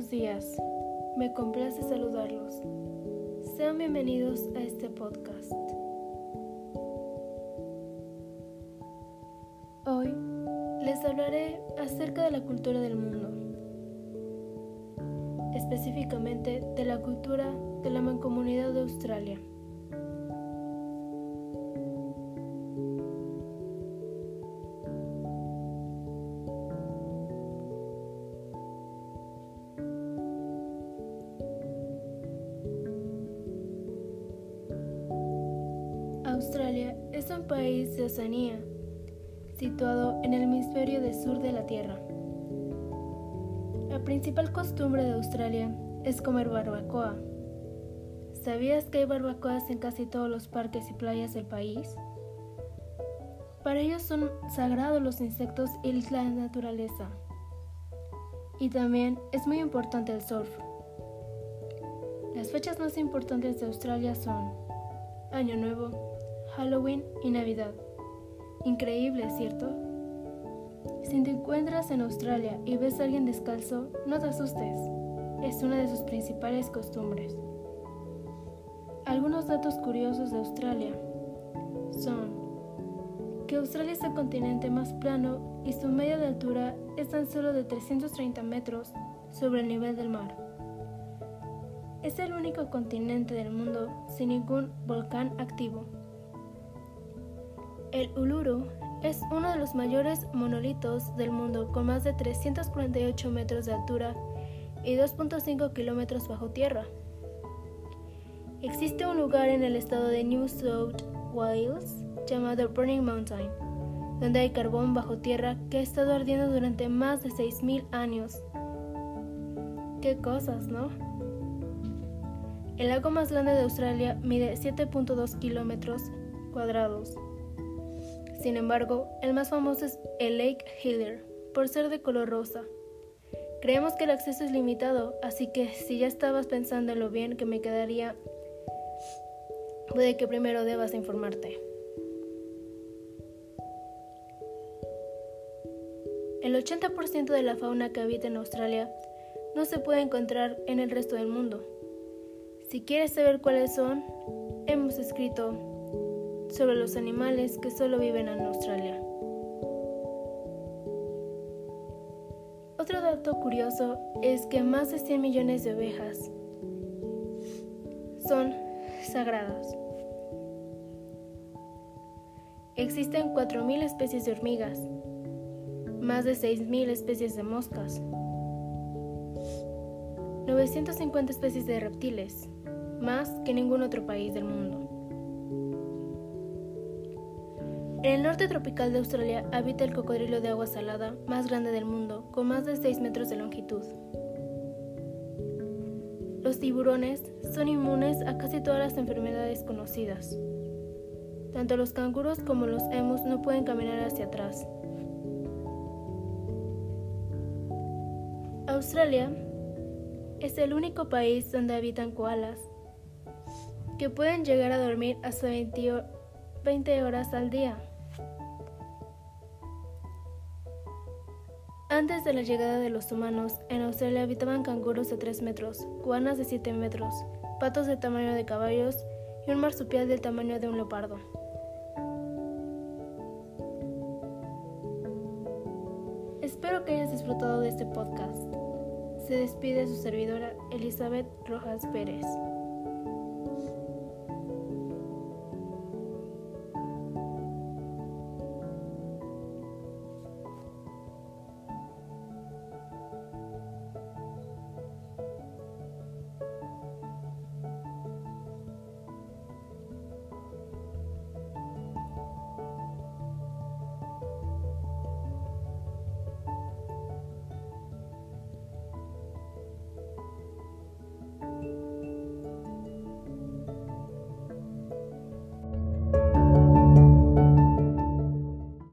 buenos días. Me complace saludarlos. Sean bienvenidos a este podcast. Hoy les hablaré acerca de la cultura del mundo, específicamente de la cultura de la mancomunidad de Australia. Australia es un país de Oceanía, situado en el hemisferio del sur de la Tierra. La principal costumbre de Australia es comer barbacoa. ¿Sabías que hay barbacoas en casi todos los parques y playas del país? Para ellos son sagrados los insectos y la naturaleza. Y también es muy importante el surf. Las fechas más importantes de Australia son Año Nuevo, Halloween y Navidad. Increíble, ¿cierto? Si te encuentras en Australia y ves a alguien descalzo, no te asustes. Es una de sus principales costumbres. Algunos datos curiosos de Australia son que Australia es el continente más plano y su media de altura es tan solo de 330 metros sobre el nivel del mar. Es el único continente del mundo sin ningún volcán activo. El Uluru es uno de los mayores monolitos del mundo con más de 348 metros de altura y 2.5 kilómetros bajo tierra. Existe un lugar en el estado de New South Wales llamado Burning Mountain, donde hay carbón bajo tierra que ha estado ardiendo durante más de 6.000 años. Qué cosas, ¿no? El lago más grande de Australia mide 7.2 kilómetros cuadrados sin embargo, el más famoso es el Lake Hiller, por ser de color rosa. Creemos que el acceso es limitado, así que si ya estabas pensando en lo bien que me quedaría, puede que primero debas informarte. El 80% de la fauna que habita en Australia no se puede encontrar en el resto del mundo. Si quieres saber cuáles son, hemos escrito sobre los animales que solo viven en Australia. Otro dato curioso es que más de 100 millones de ovejas son sagradas. Existen 4.000 especies de hormigas, más de 6.000 especies de moscas, 950 especies de reptiles, más que ningún otro país del mundo. En el norte tropical de Australia habita el cocodrilo de agua salada más grande del mundo, con más de 6 metros de longitud. Los tiburones son inmunes a casi todas las enfermedades conocidas. Tanto los canguros como los emus no pueden caminar hacia atrás. Australia es el único país donde habitan koalas, que pueden llegar a dormir hasta 20 horas al día. Antes de la llegada de los humanos, en Australia habitaban canguros de 3 metros, guanas de 7 metros, patos de tamaño de caballos y un marsupial del tamaño de un leopardo. Espero que hayas disfrutado de este podcast. Se despide su servidora Elizabeth Rojas Pérez.